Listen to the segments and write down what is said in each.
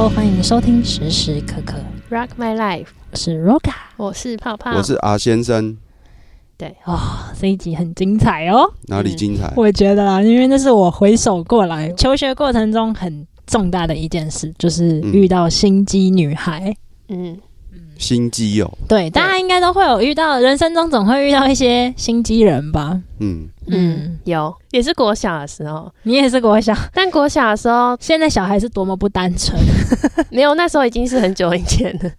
Hello，欢迎收听时时刻刻，Rock My Life，我是 Roga。我是泡泡，我是阿先生，对，哦，这一集很精彩哦，哪里精彩？我觉得啦，因为那是我回首过来求学过程中很重大的一件事，就是遇到心机女孩。嗯，心机哦，对，大家应该都会有遇到，人生中总会遇到一些心机人吧？嗯，嗯，有，也是国小的时候，你也是国小，但国小的时候现在小孩是多么不单纯。没有，那时候已经是很久以前了，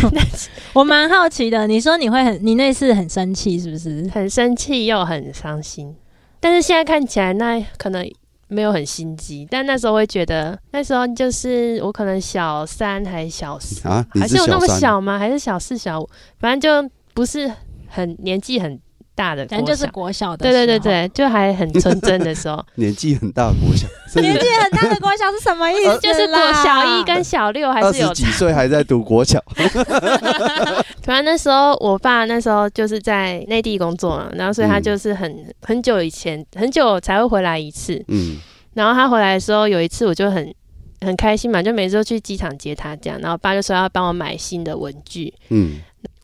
我蛮好奇的，你说你会很，你那次很生气是不是？很生气又很伤心。但是现在看起来，那可能没有很心机，但那时候会觉得，那时候就是我可能小三还是小四，还是有那么，小吗？还是小四、小五？反正就不是很年纪很大的反正就是国小的，对对对，对，就还很纯真的时候。年纪很大的，国小，年纪很大的国小是什么意思？就是国小一跟小六还是有十几岁还在读国小，突然那时候，我爸那时候就是在内地工作嘛，然后所以他嗯就是很、很久以前很久才会回来一次。嗯，然后他回来的时候，有一次我就很很开心嘛，就每次都去机场接他这样。然后爸就说要帮我买新的文具。嗯，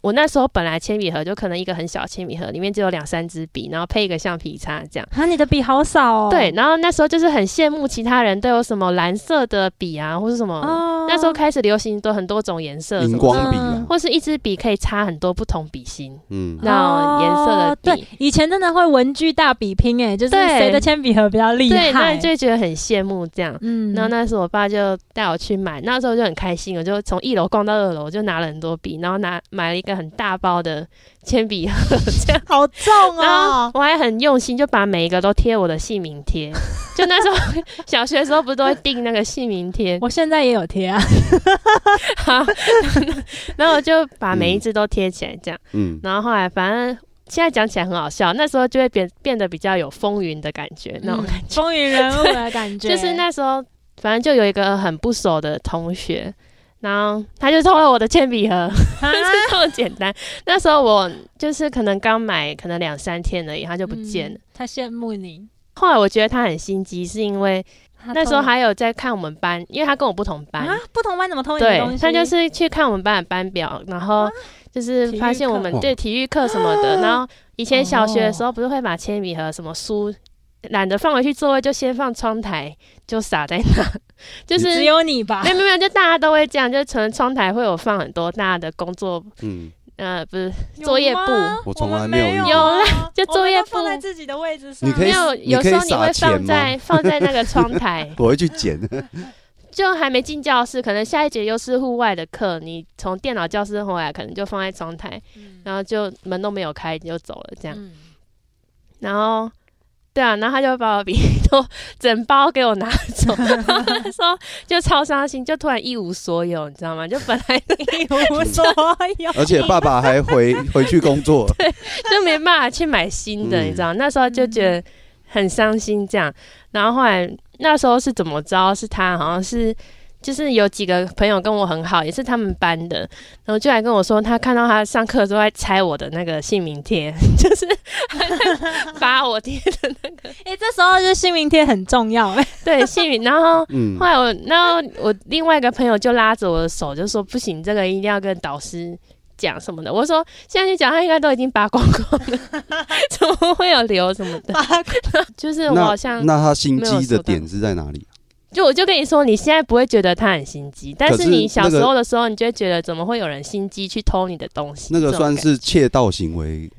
我那时候本来铅笔盒就可能一个很小的铅笔盒，里面只有两三支笔，然后配一个橡皮擦这样。啊，你的笔好少哦。对，然后那时候就是很羡慕其他人都有什么蓝色的笔啊，或是什么。哦那时候开始流行都很多种颜色，什荧光笔或是一支笔可以插很多不同笔芯。嗯，那种颜色的笔哦对，以前真的会文具大比拼哎，就是对谁的铅笔盒比较厉对，那害。就会觉得很羡慕这样。嗯然后那时候我爸就带我去买，那时候就很开心，我就从一楼逛到二楼，我就拿了很多笔，然后拿买了一个很大包的铅笔盒，这样。好重啊哦。我还很用心，就把每一个都贴我的姓名贴。就那时候 小学的时候，不是都会订那个姓名贴？我现在也有贴啊，好，然后我就把每一只都贴起来，这样。嗯，然后后来反正现在讲起来很好笑，那时候就会变变得比较有风云的感觉，那种感觉。风云人物的感觉，就是那时候，反正就有一个很不熟的同学，然后他就偷了我的铅笔盒，啊就 是这么简单。那时候我就是可能刚买，可能两三天而已，他就不见了。嗯他羡慕你。后来我觉得他很心机，是因为那时候还有在看我们班，因为他跟我不同班，啊，不同班怎么偷你的东西？他就是去看我们班的班表，然后就是发现我们对体育课什么的，然后以前小学的时哦候不是会把铅笔盒什么书懒得放回去座位，就先放窗台就撒在那，就是只有你吧。没？有没有没有，就大家都会这样，就可能窗台会有放很多大家的工作，嗯，呃，不是作业簿，我从来没有有啊。就作业放在自己的位置上。你可以没有，有时候你会放在放在那个窗台，我会去捡，就还没进教室，可能下一节又是户外的课，你从电脑教室回来，可能就放在窗台，嗯。然后就门都没有开，你就走了这样。嗯。然后，对啊，然后他就把我笔都整包给我拿走，说就超伤心，就突然一无所有，你知道吗？就本来一无所有，而且爸爸还回 回去工作，对就没办法去买新的，嗯你知道？那时候就觉得很伤心，这样。然后后来那时候是怎么着？是他好像是就是有几个朋友跟我很好，也是他们班的，然后就来跟我说，他看到他上课的时候在拆我的那个姓名贴，就是还在扒我贴的那个 哎，这时候就姓名贴很重要哎。对姓名。然后嗯后，来我，然后我另外一个朋友就拉着我的手，就说不行，这个一定要跟导师。讲什么的？我说现在去讲，他应该都已经扒光光了，怎么会有留什么的？就是我好像那他心机的点是在哪里？就我就跟你说，你现在不会觉得他很心机，但是是你小时候的时候，你就会觉得怎么会有人心机去偷你的东西？那个算是窃盗行为，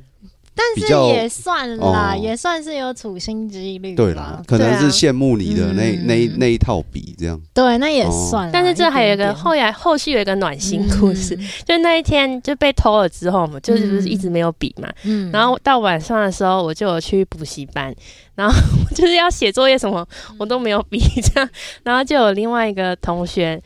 但是也算啦，哦。也算是有处心积虑。对啦，，可能是羡慕你的那嗯。那那一套笔这样，对，那也哦算啦。但是这还有一个后来后续有一个暖心故事，嗯。就那一天就被偷了之后嘛，就是不是一直没有笔嘛，嗯。然后到晚上的时候我就有去补习班，然后 就是要写作业什么我都没有笔这样，然后就有另外一个同学，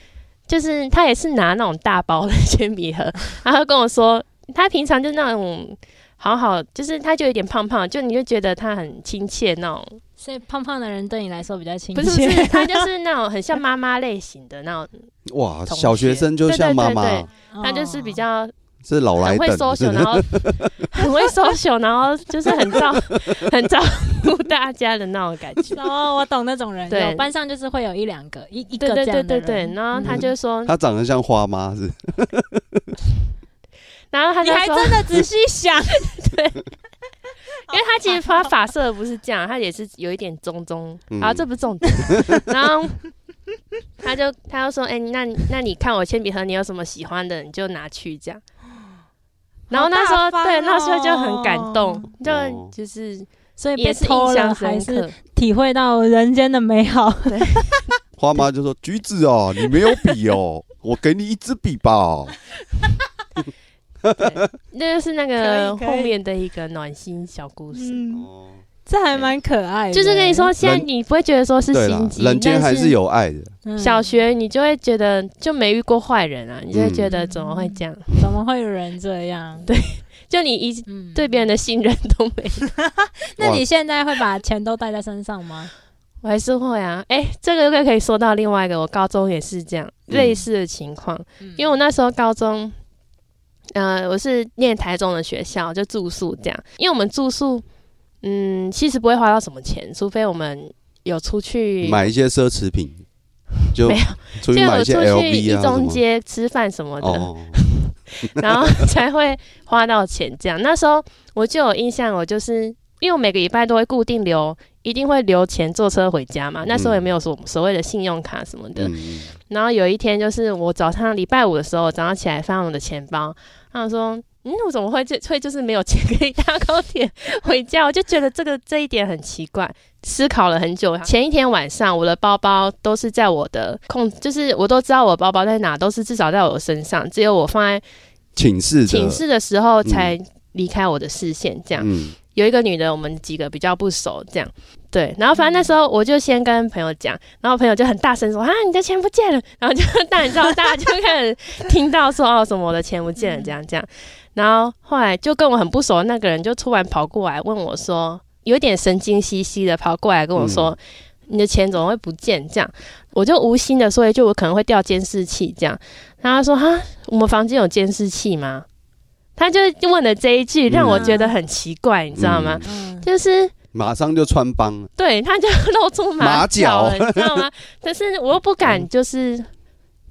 就是他也是拿那种大包的铅笔盒，然后跟我说他平常就那种。好好，就是他就有点胖胖，就你就觉得他很亲切那种，所以胖胖的人对你来说比较亲切。不是不是，他就是那种很像妈妈类型的那种，哇，小学生就像妈妈。对对对哦，他就是比较是老来很会等，social，然后很会 social，然后就是很照 很照顾大家的那种感觉。哦，我懂那种人，对。班上就是会有一两个，一一对对个这样的对对对，人然后他就说，他长得像花妈是，然后他就说，你还真的仔细想，对 因为他其实他发色不是这样，他也是有一点棕棕，嗯啊，这不是重点。然后他就他就说，哎、那你那你看我铅笔盒，你有什么喜欢的，你就拿去这样。然后那时候、对，那时候就哦很感动，就、哦就是所以也是印象还是深刻。体会到人间的美好。花妈就说：“橘子哦，你没有笔哦，我给你一支笔吧。那就是那个后面的一个暖心小故事。嗯，哦，这还蛮可爱的。就是跟你说，现在你不会觉得说是心，机，人间还是有爱的。嗯小学你就会觉得就没遇过坏人啊，你就会觉得嗯怎么会这样？怎么会有人这样？对就你一嗯对别人的信任都没有，那你现在会把钱都带在身上吗？我还是会啊。哎、这个又可以说到另外一个，我高中也是这样、嗯类似的情况，因为我那时候高中，呃，我是念台中的学校，就住宿这样，因为我们住宿，嗯，其实不会花到什么钱，除非我们有出去买一些奢侈品，就没有出就有去买一些出去 LV 一。中街吃饭什么的，哦，然后才会花到钱这样。那时候我就有印象，我就是因为我每个礼拜都会固定留，一定会留钱坐车回家嘛。那时候也没有所所谓的信用卡什么的。嗯，然后有一天就是我早上礼拜五的时候，早上起来翻我的钱包，他说。嗯，我怎么会就会就是没有钱可以搭高铁 回家？我就觉得这个这一点很奇怪，思考了很久。前一天晚上，我的包包都是在我的控，就是我都知道我的包包在哪，都是至少在我身上，只有我放在寝室寝室的时候才离开我的视线。这样、嗯，有一个女的，我们几个比较不熟，这样对。然后反正那时候我就先跟朋友讲，然后朋友就很大声说：“啊，你的钱不见了！”然后就大你知道，大家就开始听到说：“哦，什么我的钱不见了。”这样这样。然后后来就跟我很不熟的那个人就突然跑过来问我说，有点神经兮兮的跑过来跟我说：“你的钱怎么会不见？”这样我就无心的说一句：“我可能会掉监视器。”这样，然后他说：“哈，我们房间有监视器吗？”他就问了这一句，让我觉得很奇怪，你知道吗？嗯，就是马上就穿帮了。对，他就露出马马脚。了，你知道吗？但是我又不敢，就是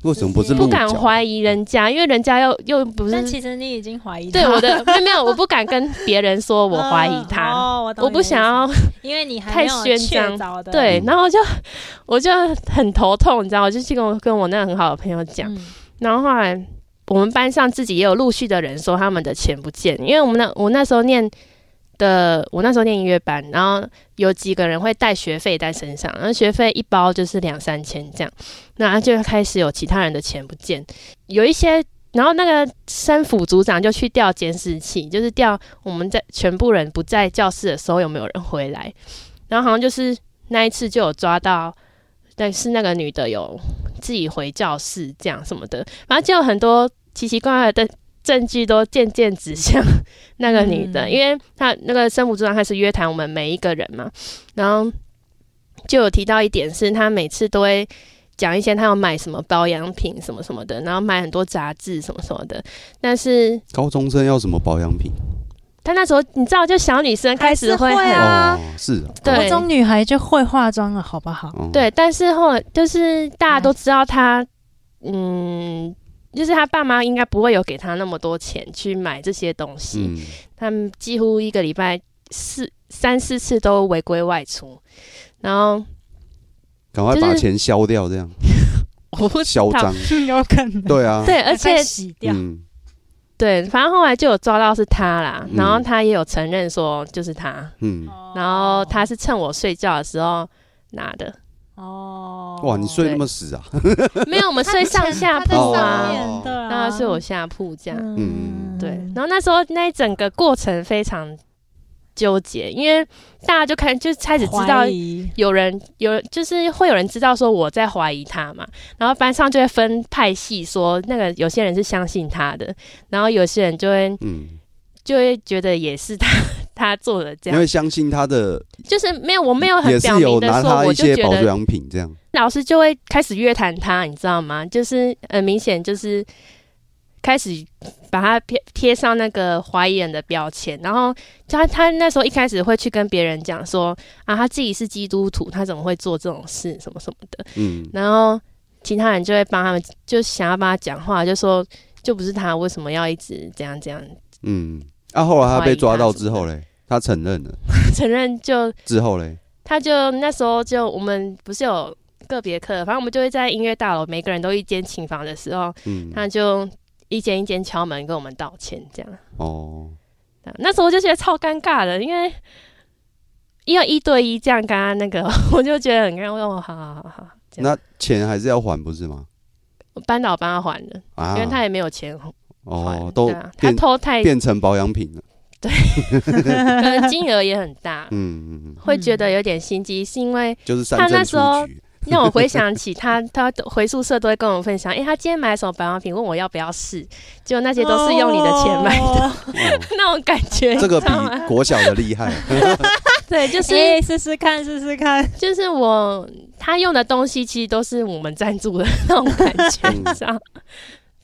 为什么不是不敢？怀疑人家，因为人家又又不是但是其实你已经怀疑他。对我的，没有 没有，我不敢跟别人说我怀疑他，哦，我我不想要 因为你还太没有确宣张。对，嗯然后我就我就很头痛，你知道，我就去跟我跟我那个很好的朋友讲，嗯。然后后来我们班上自己也有陆续的人说他们的钱不见，因为我们那我那时候念的，我那时候念音乐班，然后有几个人会带学费在身上，然后学费一包就是两三千这样，那就开始有其他人的钱不见，有一些。然后那个生辅组长就去调监视器，就是调我们在全部人不在教室的时候有没有人回来，然后好像就是那一次就有抓到，但是那个女的有自己回教室这样什么的，反正就有很多奇奇怪怪的证据都渐渐指向 那个女的，嗯。因为她那个生母组长开始约谈我们每一个人嘛，然后就有提到一点是，她每次都会讲一些她要买什么保养品什么什么的，然后买很多杂志什么什么的，但是高中生要什么保养品？他那时候你知道，就小女生开始会啊。哦，是啊，对。国中女孩就会化妆了，好不好？哦，对，但是后来就是大家都知道她，嗯，就是他爸妈应该不会有给他那么多钱去买这些东西，嗯，他们几乎一个礼拜四三四次都违规外出，然后赶快把钱消掉，这样。我不嚣张。有可能对啊，对，而且洗掉。嗯，对，反正后来就有抓到是他啦，嗯。然后他也有承认说就是他，嗯，然后他是趁我睡觉的时候拿的，哦，哇，你睡那么死啊？没有，我们睡上下铺啊，面对啊，那是我下铺这样。嗯。对，然后那时候那一整个过程非常纠结，因为大家就开就开始知道有人有就是会有人知道说我在怀疑他嘛，然后班上就会分派系，说那个有些人是相信他的，然后有些人就会嗯，就会觉得也是他他做的这样，因为相信他的就是没有我没有很也表是有拿明的说，他一些我就觉得保养品这样。老师就会开始约谈他，你知道吗？就是很明显就是开始把他贴贴上那个怀疑人的标签，然后他他那时候一开始会去跟别人讲说啊，他自己是基督徒，他怎么会做这种事，什么什么的，嗯，然后其他人就会帮他们，就想要帮他讲话，就说就不是他，为什么要一直这样这样？嗯，啊，后来他被抓到之后嘞，他承认了 承认就之后嘞，他就那时候就我们不是有个别课，反正我们就会在音乐大楼，每个人都一间琴房的时候，嗯，他就一间一间敲门跟我们道歉，这样。哦，那时候我就觉得超尴尬的，因为因为一对一这样跟他那个，我就觉得很尴尬。好好好好，那钱还是要还不是吗？我班导帮他还的，啊，因为他也没有钱还。哦都啊，他偷太，变成保养品了，可能金额也很大，嗯嗯嗯，会觉得有点心机，是因为就是他那振时候 让我回想起他，他回宿舍都会跟我分享，哎，他今天买了什么保养品，问我要不要试，结果那些都是用你的钱买的，那种感觉，这个比国小的厉害，对，就是、哎，试试看，试试看。就是我他用的东西，其实都是我们赞助的那种感觉，嗯。你知道。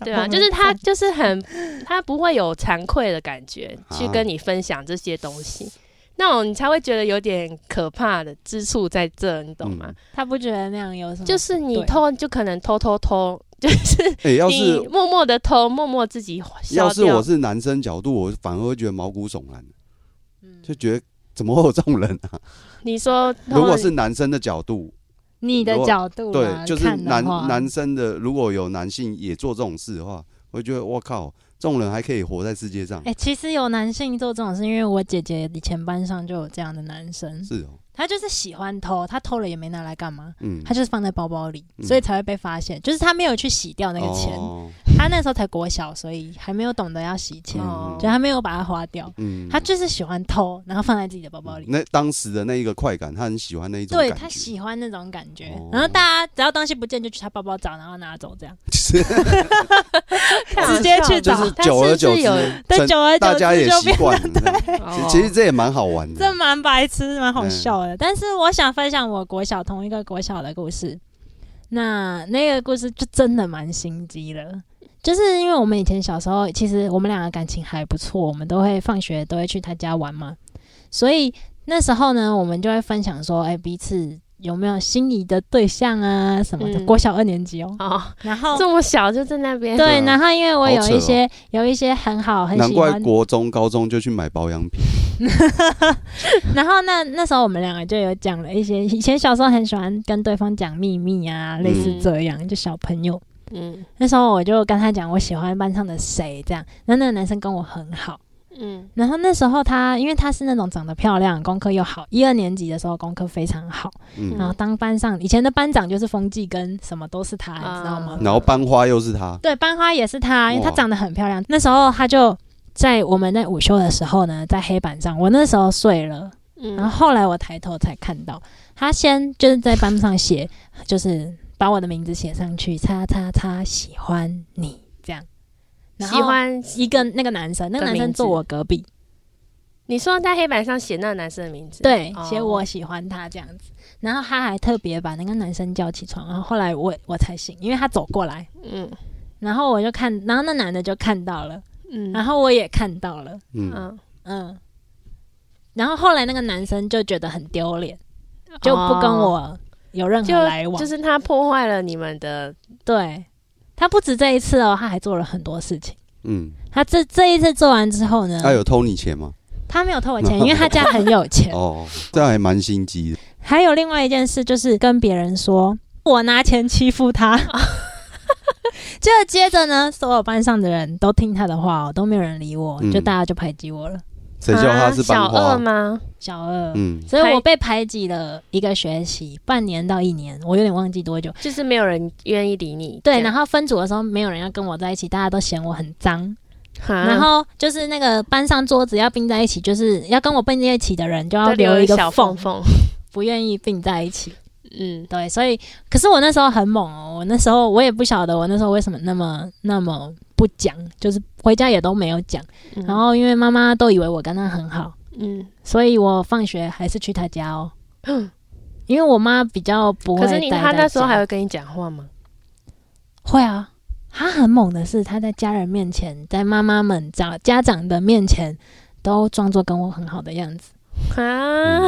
对啊，就是他，就是很，他不会有惭愧的感觉，去啊跟你分享这些东西，那种你才会觉得有点可怕的之处在这，你懂吗？嗯他不觉得那样有什么？就是你偷，就可能偷偷偷，就是哎，要你是默默的偷，默默自己要是我。是男生角度，我反而会觉得毛骨悚然，嗯就觉得怎么会有这种人啊？你说，如果是男生的角度，你的角度啊对，就是看男男生的，如果有男性也做这种事的话，我会觉得我靠，这种人还可以活在世界上。哎、，其实有男性做这种事，因为我姐姐以前班上就有这样的男生，是哦，他就是喜欢偷，他偷了也没拿来干嘛，嗯，他就是放在包包里，嗯所以才会被发现。就是他没有去洗掉那个钱，哦他那时候才国小，所以还没有懂得要洗钱，哦就他没有把它花掉。嗯他就是喜欢偷，然后放在自己的包包里。那当时的那一个快感，他很喜欢那一种对他喜欢那种感觉，哦然后大家只要东西不见就去他包包找，然后拿走，这样 直接去找就是久而久之他是不是有，对，成久而久大家也习惯了。这样哦其其实这也蛮好玩的这。蛮白痴，蛮好笑嗯的。但是我想分享我国小同一个国小的故事。那那个故事就真的蛮心机的，就是因为我们以前小时候，其实我们两个感情还不错，我们都会放学都会去他家玩嘛，所以那时候呢，我们就会分享说，哎、彼此有没有心仪的对象啊什么的。嗯国小二年级哦，哦，然后这么小就在那边，对，然后因为我有一些、有一些很好很难怪国中、高中就去买保养品，然后那那时候我们两个就有讲了一些，以前小时候很喜欢跟对方讲秘密啊，类似这样，就小朋友。嗯那时候我就跟他讲我喜欢班上的谁这样，那那个男生跟我很好。嗯然后那时候他，因为他是那种长得漂亮，功课又好，一二年级的时候功课非常好，嗯，然后当班上以前的班长就是风纪跟什么都是他，啊你知道吗？然后班花又是他，对，班花也是他，因为他长得很漂亮。那时候他就在我们在午休的时候呢，在黑板上，我那时候睡了。嗯然后嗯，后来我抬头才看到，他先就是在班上写，就是把我的名字写上去，叉叉叉喜欢你这样。然后喜欢。一个那个男生，那个男生坐我隔壁，你说在黑板上写那个男生的名字，对，哦写我喜欢他这样子。然后他还特别把那个男生叫起床，然后后来我我才醒，因为他走过来，嗯。然后我就看，然后那男的就看到了，嗯，然后我也看到了，嗯，嗯。嗯。然后后来那个男生就觉得很丢脸，就不跟我有任何就来往，就是他破坏了你们的，对，他不止这一次哦，他还做了很多事情。嗯，他这这一次做完之后呢，他有偷你钱吗？他没有偷我钱，因为他家很有钱。哦，这样还蛮心机的。还有另外一件事，就是跟别人说我拿钱欺负他。就接着呢，所有班上的人都听他的话哦，都没有人理我，嗯就大家就排挤我了。谁叫他是啊小？二吗？小二，嗯，所以我被排挤了一个学期，半年到一年，我有点忘记多久。就是没有人愿意理你，对，然后分组的时候，没有人要跟我在一起，大家都嫌我很脏。然后就是那个班上桌子要并在一起，就是要跟我并在一起的人就要留留一个小缝，缝，不愿意并在一起。嗯，对，所以可是我那时候很猛哦，我那时候我也不晓得我那时候为什么那么那么不讲，就是回家也都没有讲。嗯然后因为妈妈都以为我跟他很好，嗯，所以我放学还是去他家哦。嗯因为我妈比较不会可是你待在他那时候还会跟你讲话吗？会啊，他很猛的是，他在家人面前，在妈妈们、长家长的面前，都装作跟我很好的样子。啊，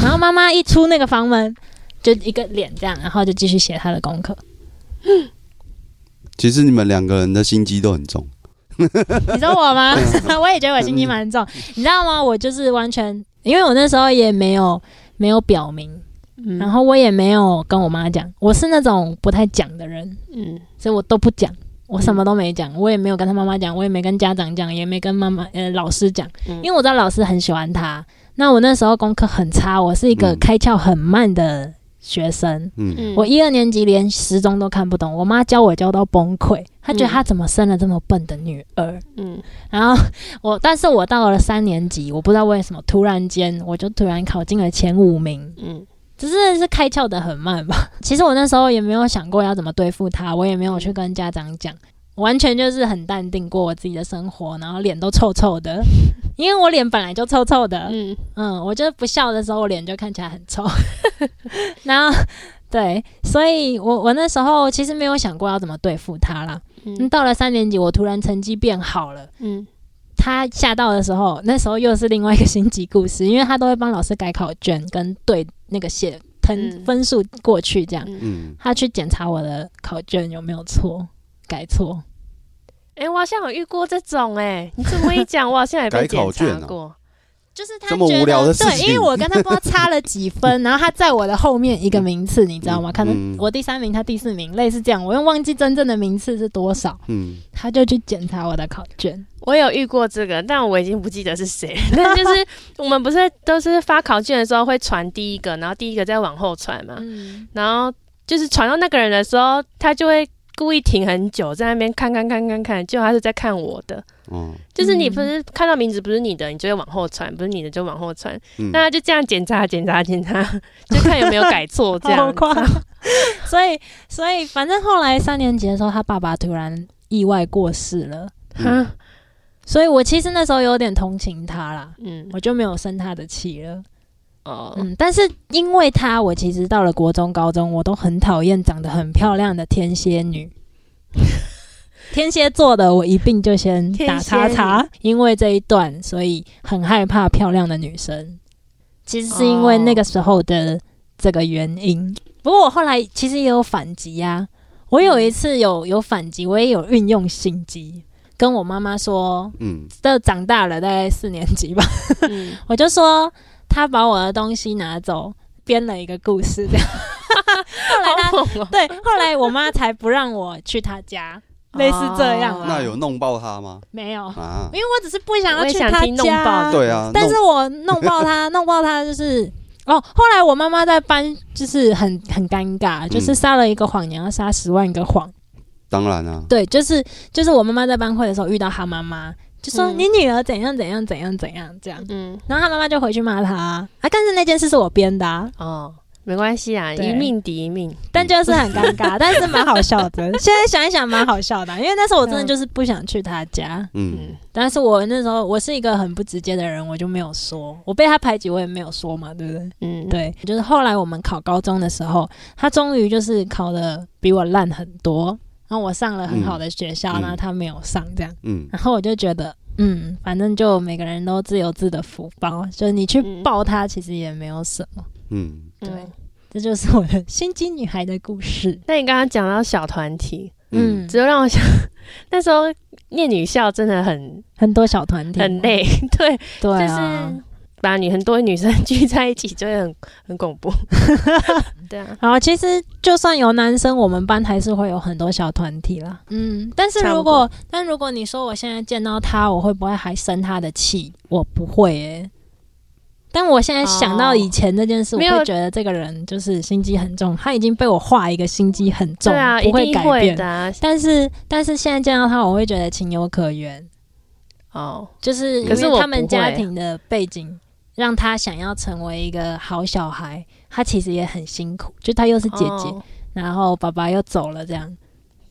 然后妈妈一出那个房门，就一个脸这样，然后就继续写他的功课。其实你们两个人的心机都很重。你说我吗？我也觉得我心机蛮重，你知道吗？我就是完全，因为我那时候也没有没有表明，嗯然后我也没有跟我妈讲，我是那种不太讲的人，嗯所以我都不讲，我什么都没讲，我也没有跟他妈妈讲，我也没跟家长讲，也没跟妈妈呃老师讲，嗯因为我知道老师很喜欢他。那我那时候功课很差，我是一个嗯开窍很慢的学生。嗯。嗯。我一二年级连时钟都看不懂，我妈教我教到崩溃，她觉得嗯她怎么生了这么笨的女儿。嗯。然后我，但是我到了三年级，我不知道为什么，突然间我就突然考进了前五名，嗯。只是是开窍的很慢吧。其实我那时候也没有想过要怎么对付她，我也没有去跟家长讲，完全就是很淡定过我自己的生活，然后脸都臭臭的，因为我脸本来就臭臭的，嗯嗯，我就是不笑的时候，我脸就看起来很臭。然后，对，所以我我那时候其实没有想过要怎么对付他啦。嗯，嗯到了三年级，我突然成绩变好了。嗯他吓到的时候，那时候又是另外一个心机故事，因为他都会帮老师改考卷跟对那个写分嗯分数过去这样。嗯，嗯，他去检查我的考卷有没有错，改错。哎，我好像有遇过这种哎，你这么一讲，我好像也被检查过。就是他觉得无聊的事对，因为我跟他不知道差了几分，然后他在我的后面一个名次，你知道吗？可能嗯我第三名，他第四名，类似这样，我又忘记真正的名次是多少，嗯，他就去检查我的考卷。我有遇过这个，但我已经不记得是谁了。但就是 我们不是都是发考卷的时候会传第一个，然后第一个再往后传嘛。嗯，然后就是传到那个人的时候，他就会故意停很久，在那边看看看看看，结果他是在看我的。嗯，就是你嗯不是看到名字不是你的，你就会往后传；不是你的就往后传。嗯那他就这样检查检查检查，就看有没有改错这样。好。所以，所以反正后来三年级的时候，他爸爸突然意外过世了，所以我其实那时候有点同情他啦，嗯，我就没有生他的气了。哦，嗯，但是因为他，我其实到了国中、高中，我都很讨厌长得很漂亮的天蝎女。天蝎座的我一并就先打叉叉，因为这一段，所以很害怕漂亮的女生。其实是因为那个时候的这个原因。不过我后来其实也有反击呀、我有一次有有反击，我也有运用心机，跟我妈妈说，嗯，这长大了，大概四年级吧，嗯，我就说他把我的东西拿走，编了一个故事这样。后来他。对，后来我妈才不让我去他家，类似这样。那有弄爆他吗？没有？啊因，为我只是不想要去他家，对啊，但是我弄爆他，弄爆他就是。哦，后来我妈妈在搬，就是很很尴尬，就是嗯撒了一个谎，你要撒十万个谎。当然啊，对，就是就是我妈妈在班会的时候遇到她妈妈，就说、嗯你女儿怎样怎样怎样怎样这样，嗯，然后他妈妈就回去骂他。啊，但是那件事是我编的、啊，哦，没关系啊，一命抵一命。但就是很尴尬，但是蛮好笑的。现在想一想蛮好笑的啊，因为那时候我真的就是不想去他家，嗯。嗯，但是我那时候我是一个很不直接的人，我就没有说，我被他排挤，我也没有说嘛，对不对？嗯，对，就是后来我们考高中的时候，他终于就是考的比我烂很多，然后我上了很好的学校，嗯然后他没有上这样。嗯然后我就觉得，嗯，反正就每个人都自有自的福报，就是你去嗯抱他，其实也没有什么。嗯，对对。这就是我的心机女孩的故事。那你刚刚讲到小团体，嗯，只有让我想，那时候念女校真的很很多小团体很，累，对，对就啊。是把女很多女生聚在一起，就会很 很恐怖。对啊，然后其实就算有男生，我们班还是会有很多小团体啦。嗯，但是如果但如果你说我现在见到他，我会不会还生他的气？我不会诶、但我现在想到以前这件事，我会觉得这个人就是心机很重，他已经被我画一个心机很重，对啊，不会改变。会的啊。但是但是现在见到他，我会觉得情有可原，哦，就是可是我因为他们家庭的背景让他想要成为一个好小孩，他其实也很辛苦，就他又是姐姐，哦然后爸爸又走了，这样。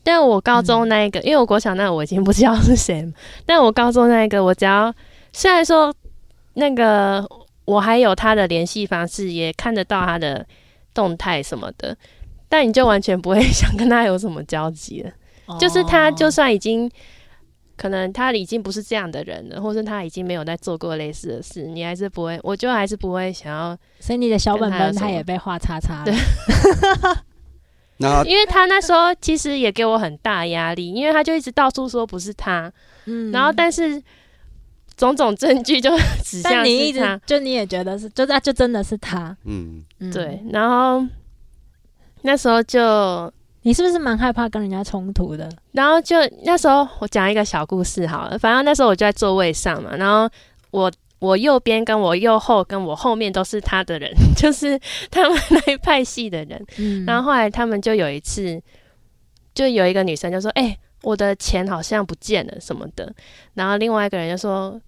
但我高中那一个，因为我国小那个我已经不知道是谁，但我高中那一个，我只要虽然说那个我还有他的联系方式，也看得到他的动态什么的，但你就完全不会想跟他有什么交集了。就是他就哦算已经。可能他已经不是这样的人了，或是他已经没有在做过类似的事，你还是不会，我就还是不会想要，所以你的小本本他也被画叉叉了。对。那因为他那时候其实也给我很大压力，因为他就一直到处说不是他，嗯。然后但是种种证据就指向但你一直，就你也觉得是，就那就真的是他。嗯，嗯。对，，然后那时候就，你是不是蛮害怕跟人家冲突的？然后就那时候我讲一个小故事好了，反正那时候我就在座位上嘛，然后我我右边跟我右后跟我后面都是他的人，就是他们那一派系的人，嗯，然后后来他们就有一次，就有一个女生就说：“哎、我的钱好像不见了什么的。”然后另外一个人就说：“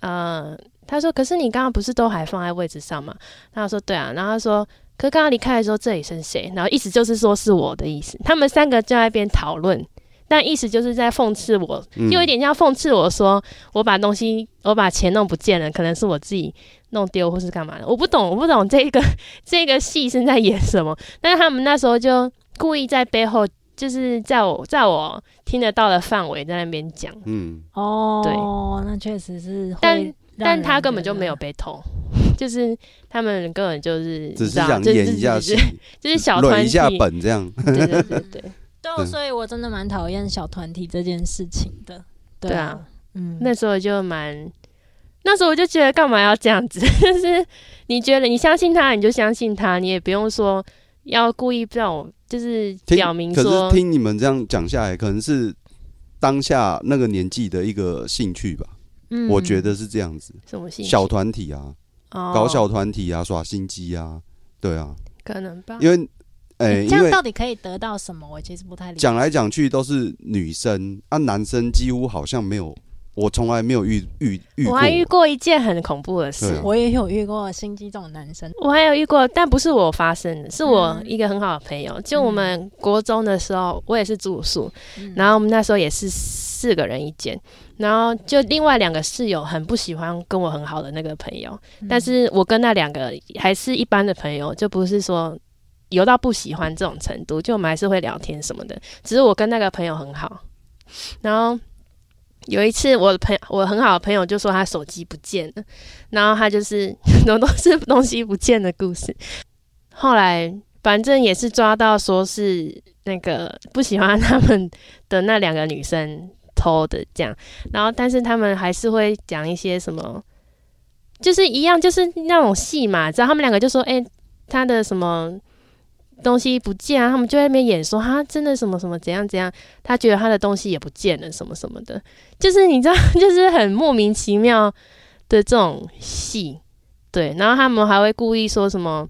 呃，他说，可是你刚刚不是都还放在位置上吗？”他说：“对啊。”然后他说：“可刚刚离开的时候，这里是谁？”然后意思就是说是我的意思。他们三个就在那边讨论，但意思就是在讽刺我，嗯就有一点像讽刺我说我把东西我把钱弄不见了，可能是我自己弄丢或是干嘛的，我不懂，我不懂这个 这个戏是在演什么。但是他们那时候就故意在背后，就是在我在我听得到的范围在那边讲，嗯，哦，对那确实是但但他根本就没有被偷，就是他们根本就是只是想演一下戏 就是，小团体轮一下本这样。对对对对，对。对哦，所以我真的蛮讨厌小团体这件事情的。对啊嗯，那时候就蛮，那时候我就觉得干嘛要这样子？就是你觉得你相信他，你就相信他，你也不用说要故意让我就是表明可说是听你们这样讲下来，可能是当下那个年纪的一个兴趣吧。嗯。我觉得是这样子，什么兴趣？小团体啊，哦搞小团体啊，耍心机啊，对啊，可能吧，因为，诶、这样为到底可以得到什么？我其实不太理解。讲来讲去都是女生啊，男生几乎好像没有，我从来没有遇遇遇过。我还遇过一件很恐怖的事啊，我也有遇过心机这种男生，我还有遇过，但不是我发生的，是我嗯一个很好的朋友。就我们国中的时候，我也是住宿，嗯然后我们那时候也是四个人一间，然后就另外两个室友很不喜欢跟我很好的那个朋友，嗯但是我跟那两个还是一般的朋友，就不是说游到不喜欢这种程度，就我们还是会聊天什么的。只是我跟那个朋友很好，然后有一次我的朋友，我很好的朋友就说他手机不见了，然后他就是 都都是东西不见的故事。后来反正也是抓到说是那个不喜欢他们的那两个女生偷的这样，然后但是他们还是会讲一些什么。就是一样，就是那种戏嘛，知道他们两个就说，哎、他的什么东西不见啊，他们就在那边演说，他真的什么什么怎样怎样，他觉得他的东西也不见了，什么什么的，就是你知道，就是很莫名其妙的这种戏，对，然后他们还会故意说什么。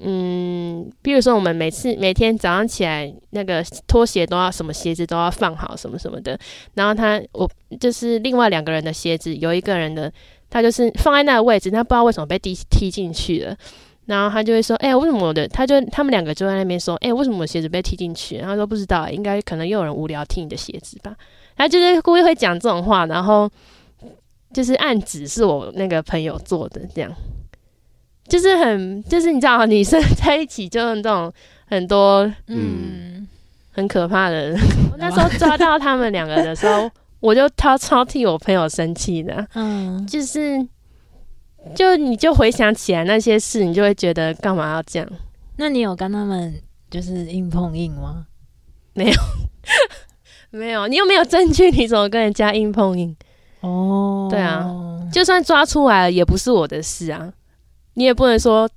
嗯，比如说我们每次每天早上起来，那个拖鞋都要什么鞋子都要放好什么什么的。然后他我就是另外两个人的鞋子，有一个人的他就是放在那个位置，他不知道为什么被踢踢进去了。然后他就会说：“哎、为什么我的？”他就他们两个就在那边说：“哎、为什么我的鞋子被踢进去？”然后他说：“不知道，应该可能又有人无聊踢你的鞋子吧。”他就是故意会讲这种话，然后就是暗指是我那个朋友做的，这样就是很就是你知道，女生在一起就是这种很多嗯，很可怕的。我那时候抓到他们两个的时候，我就超超替我朋友生气的，嗯，就是就你就回想起来那些事，你就会觉得干嘛要这样？那你有跟他们就是硬碰硬吗？没有，没有你又没有证据，你怎么跟人家硬碰硬？哦，对啊，就算抓出来了，也不是我的事啊，你也不能说，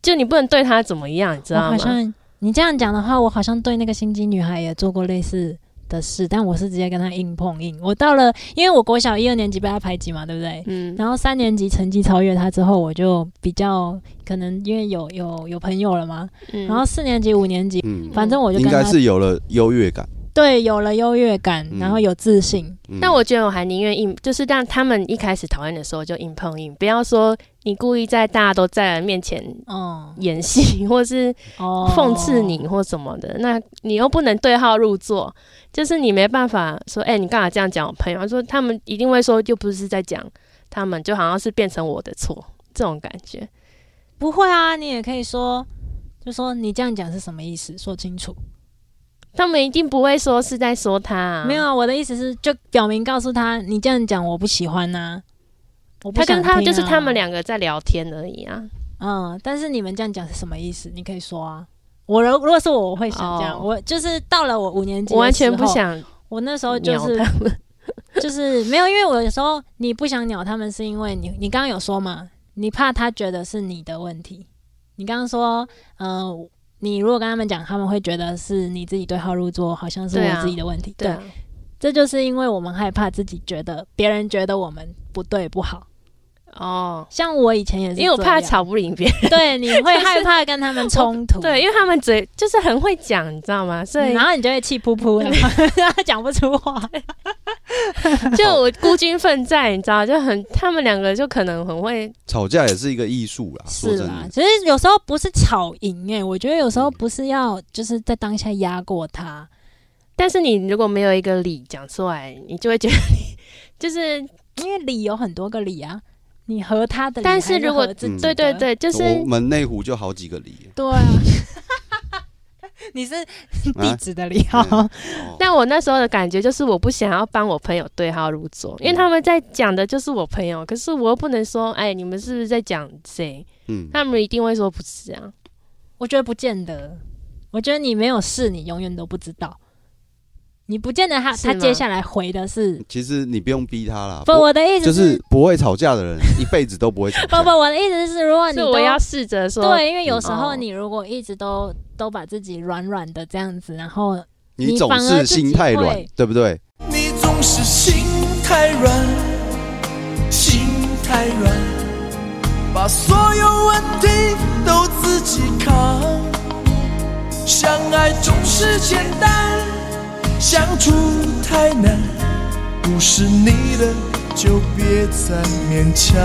就你不能对他怎么样，你知道吗？好像你这样讲的话，我好像对那个心机女孩也做过类似的事，但我是直接跟他硬碰硬。我到了，因为我国小一二年级被他排挤嘛，对不对？嗯，然后三年级成绩超越他之后，我就比较可能因为有有有朋友了嘛。嗯然后四年级、五年级，嗯，反正我就应该是有了优越感。对有了优越感，嗯然后有自信。嗯但我觉得我还宁愿硬，就是让他们一开始讨厌的时候就硬碰硬，不要说你故意在大家都在的面前哦演戏，或是哦，讽刺你或什么的，那你又不能对号入座，就是你没办法说，哎、你干嘛这样讲我朋友？他说他们一定会说，又不是在讲他们，就好像是变成我的错这种感觉。不会啊，你也可以说，就说你这样讲是什么意思，说清楚。他们一定不会说是在说他、啊，没有，啊，我的意思是，就表明告诉他，你这样讲我不喜欢呐、他跟他就是他们啊两个在聊天而已啊。嗯，但是你们这样讲是什么意思？你可以说啊。我如如果是我，我会想这样。哦我就是到了我五年级，我完全不。想我那时候就是 就是没有，因为我有时候你不想鸟他们，是因为你你刚刚有说嘛，你怕他觉得是你的问题。你刚刚说，呃，你如果跟他们讲，他们会觉得是你自己对号入座，好像是我自己的问题。对啊，这就是因为我们害怕自己觉得别人觉得我们不对不好。哦，像我以前也是，因为我怕，吵不赢别人。对，你会害怕跟他们冲突，对，因为他们嘴就是很会讲，你知道吗？所以嗯然后你就会气噗噗，的他讲不出话。就我孤军奋战，你知道，就很他们两个就可能很会，吵架也是一个艺术啦。是啦，其实有时候不是吵赢哎，我觉得有时候不是要就是在当下压过他，但是你如果没有一个理讲出来，你就会觉得你就是，因为理有很多个理啊，你和他的，但是如果对对，对，就是我们内湖就好几个梨。对啊。你是地址的理嗯好，哦 但我那时候的感觉就是，我不想要帮我朋友对号入座，因为他们在讲的就是我朋友，可是我又不能说，哎，你们是不是在讲谁？嗯，他们一定会说不是啊。我觉得不见得。我觉得你没有试，你永远都不知道。你不见得他他接下来回的是其实你不用逼他啦。不，我的意思就是不会吵架的人，一辈子都不会吵架。不不，我的意思是，如果你我要试着说，对，因为有时候哦你如果一直都都把自己软软的这样子，然后你总是心太软对不对？你总是心太软，心太软，把所有问题都自己扛。相爱总是简单，相处太难。不是你的就别再勉强。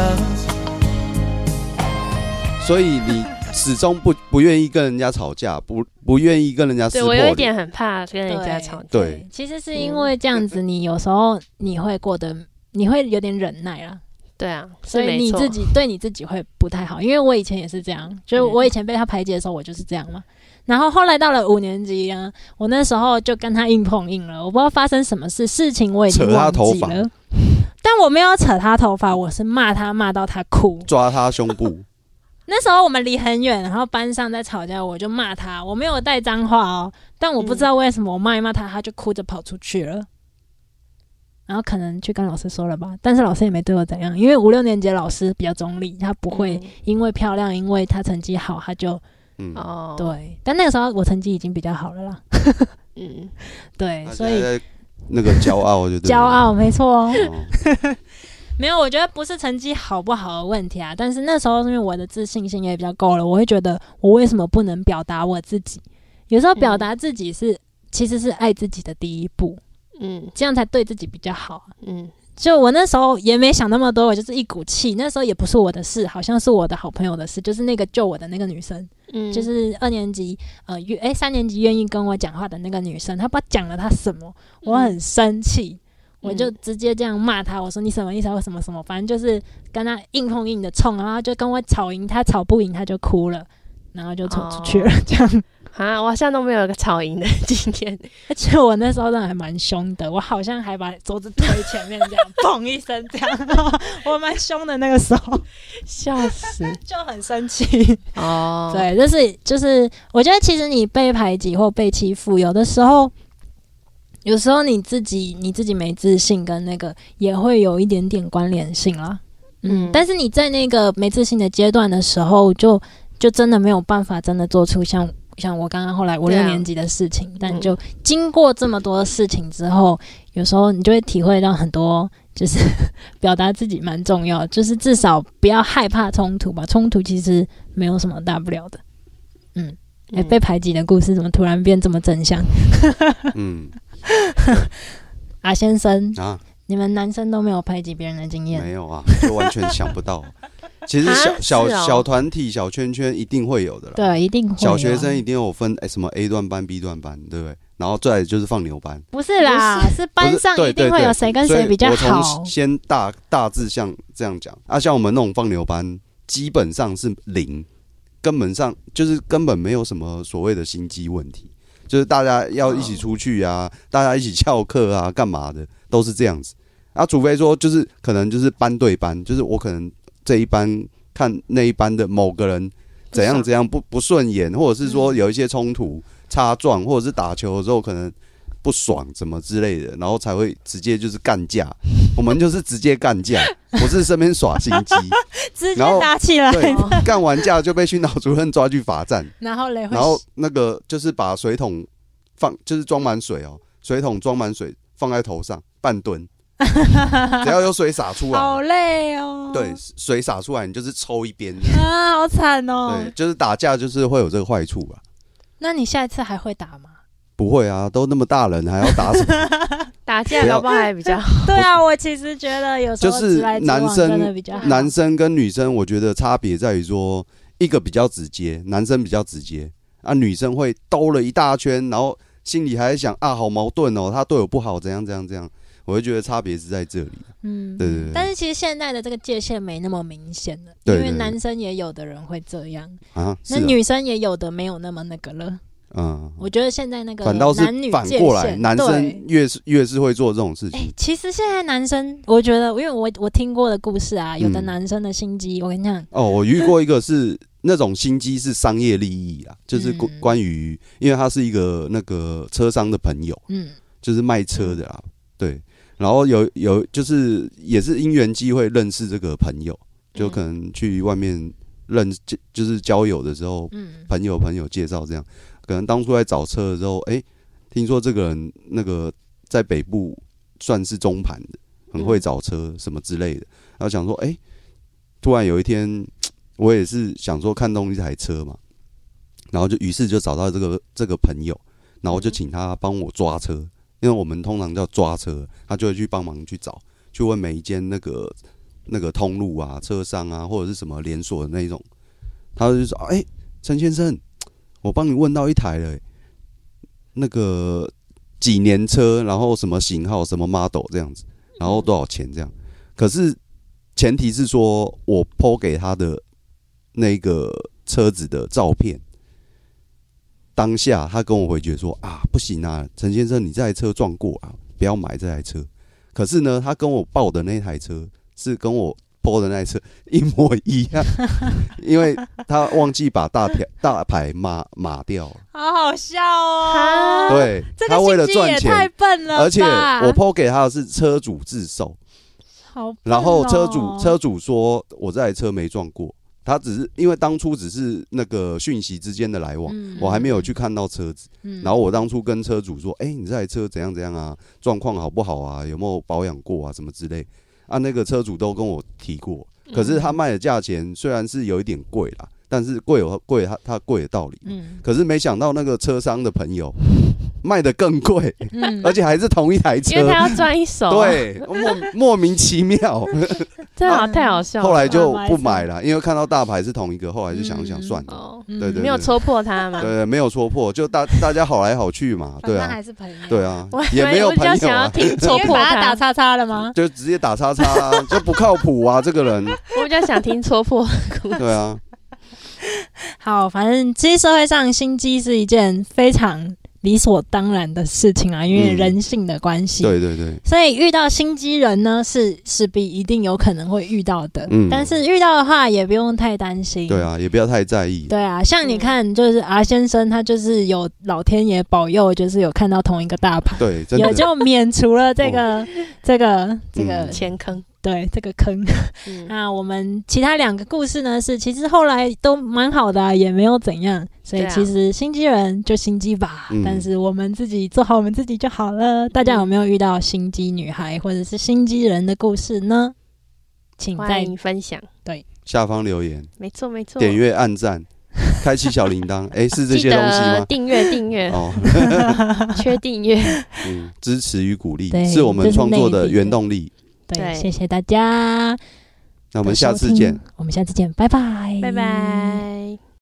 所以你始终不不愿意跟人家吵架，不不愿意跟人家撕对破脸。我有一点很怕跟人家吵架。对其实是因为这样子，你有时候你会过得你会有点忍耐啦，对啊，所以你自己对你自己会不太好。因为我以前也是这样，就是嗯我以前被他排挤的时候，我就是这样嘛。然后后来到了五年级啊，我那时候就跟他硬碰硬了，我不知道发生什么事，事情我已经扯他忘头发记了。但我没有扯他头发，我是骂他骂到他哭。抓他胸部，那时候我们离很远，然后班上在吵架，我就骂他，我没有带脏话哦，但我不知道为什么我骂一骂他，他就哭着跑出去了。然后可能去跟老师说了吧，但是老师也没对我怎样，因为五六年级的老师比较中立，他不会因为漂亮，因为他成绩好，他就嗯，哦，，对。但那个时候我成绩已经比较好了啦，嗯，对，所以那个骄傲就对了骄傲没错哦。哦 没有，我觉得不是成绩好不好的问题啊，但是那时候因为我的自信心也比较够了，我会觉得我为什么不能表达我自己？有时候表达自己是、其实是爱自己的第一步，嗯这样才对自己比较好啊。嗯就我那时候也没想那么多，我就是一股气。那时候也不是我的事，好像是我的好朋友的事，就是那个救我的那个女生，嗯，就是二年级呃愿哎三年级愿意跟我讲话的那个女生，她不知道讲了她什么，我很生气。我就直接这样骂她，我说你什么意思啊？为什么什么？反正就是跟她硬碰硬的冲，然后就跟我吵赢，她吵不赢，她就哭了，然后就冲出去了。这样，啊，我好像都没有一个吵赢的 经验。而且我那时候真的还蛮凶的，我好像还把桌子推前面，这样 砰一声，这样，我蛮凶的。那个时候笑死！就很生气。哦，，对，就是就是，我觉得其实你被排挤或被欺负，有的时候，有时候你自己你自己没自信，跟那个也会有一点点关联性啦。嗯，嗯但是你在那个没自信的阶段的时候，就就真的没有办法真的做出像像我刚刚后来五六年级的事情，但嗯就经过这么多的事情之后，有时候你就会体会到很多，就是 表达自己蛮重要，就是至少不要害怕冲突吧。冲突其实没有什么大不了的。嗯，哎、嗯被排挤的故事怎么突然变这么正向？嗯啊，先生，啊，你们男生都没有排挤别人的经验？没有啊，就完全想不到。其实小啊小是哦小团体、小圈圈一定会有的啦。对，一定会、啊。小学生一定有分哎、什么 A 段班、B 段班，对不对？然后再来就是放牛班，不是啦，是班上不是一定会有谁跟谁比较所以我好从。先大大致像这样讲啊，像我们那种放牛班，基本上是零，根本上就是根本没有什么所谓的心机问题，就是大家要一起出去啊，大家一起翘课啊，干嘛的，都是这样子。啊，除非说就是可能就是班对班，就是我可能这一班看那一班的某个人怎样怎样不不顺眼，或者是说有一些冲突、擦撞，或者是打球的时候可能不爽怎么之类的，然后才会直接就是干架。我们就是直接干架，不是身边耍心机。直接打起来，对，干完架就被训导主任抓去罚站，然后嘞，然后那个就是把水桶放，就是装满水哦，水桶装满水放在头上半蹲，只要有水洒出来好，累哦。对，水洒出来你就是抽一边，啊，好惨哦对，。就是打架就是会有这个坏处吧。那你下一次还会打吗？不会啊，都那么大人还要打什么？打架不要搞不好还比较好 对啊，我其实觉得有时候就是男生。男生跟女生，我觉得差别在于说，一个比较直接，男生比较直接啊，女生会兜了一大圈，然后心里还在想啊，好矛盾哦，他对我不好，怎样怎样怎样，我会觉得差别是在这里。嗯，对对对但是其实现在的这个界限没那么明显了，因为男生也有的人会这样，啊，那啊女生也有的没有那么那个了。嗯，我觉得现在那个反倒是反过来，男生越是越是会做这种事哎、情。其实现在男生，我觉得，因为我我听过的故事啊，有的嗯男生的心机，我跟你讲，哦，我遇过一个是那种心机是商业利益啊，就是关嗯关于，因为他是一个那个车商的朋友。嗯就是卖车的啦，对。然后有有就是也是因缘机会认识这个朋友，就可能去外面认就就是交友的时候，嗯。朋友朋友介绍这样，可能当初在找车的时候，哎、听说这个人那个在北部算是中盘的，很会找车什么之类的，然后想说，哎、突然有一天，我也是想说看中一台车嘛，然后就于是就找到这个这个朋友，然后就请他帮我抓车，因为我们通常叫抓车，他就会去帮忙去找，去问每一间那个那个通路啊、车商啊，或者是什么连锁的那一种，他就说：“哎、陈先生，我帮你问到一台了、那个几年车，然后什么型号、什么 model 这样子，然后多少钱这样。可是前提是说我抛给他的那个车子的照片。”当下他跟我回绝说啊，不行啊，陈先生，你这台车撞过啊，不要买这台车。可是呢，他跟我报的那台车是跟我 PO 的那台车 一模一样，因为他忘记把大条 大牌码码掉了。好好笑哦。对，这个他为了赚钱太，笨了，而且我 PO 给他的是车主自首，好哦，然后车主车主说我这台车没撞过，他只是因为当初只是那个讯息之间的来往，嗯我还没有去看到车子。嗯然后我当初跟车主说：“哎、你这台车怎样怎样啊？状况好不好啊？有没有保养过啊？什么之类。”啊，那个车主都跟我提过。可是他卖的价钱虽然是有一点贵啦，但是贵有贵它它贵的道理。嗯可是没想到那个车商的朋友 卖的更贵，嗯而且还是同一台车。因为他要赚一手、，啊对，莫莫名其妙。这好太好笑了。后来就不买了，因为看到大牌是同一个，后来就想想算了。对对没有戳破他嘛。对，没有戳破，就大大家好来好去嘛，对啊，还是朋友。对啊，也没有朋友较想要听戳破他打，叉叉了吗？就直接打叉叉啊，就不靠谱啊，这个人，我比较想听戳破。对啊，好，反正其实社会上心机是一件非常理所当然的事情啊，因为嗯人性的关系。对对对，所以遇到心机人呢，是势必一定有可能会遇到的。嗯。但是遇到的话，也不用太担心。对啊，也不要太在意，对啊，像你看，就是 R 先生，他就是有老天爷保佑，就是有看到同一个大牌，对，真的，也就免除了这个、这个这个、嗯。前坑，对这个坑。嗯，那我们其他两个故事呢，是其实后来都蛮好的、啊，也没有怎样。所以其实心机人就心机吧，嗯但是我们自己做好我们自己就好了。大家有没有遇到心机女孩或者是心机人的故事呢？请欢在迎分享对。下方留言，没错没错，点阅、按赞、开启小铃铛，哎，是这些东西吗？得订阅订阅，哦，缺订阅。嗯，支持与鼓励是我们创作的原动力。对，对谢谢大家。那我们下次见。，我们下次见，拜拜，拜拜。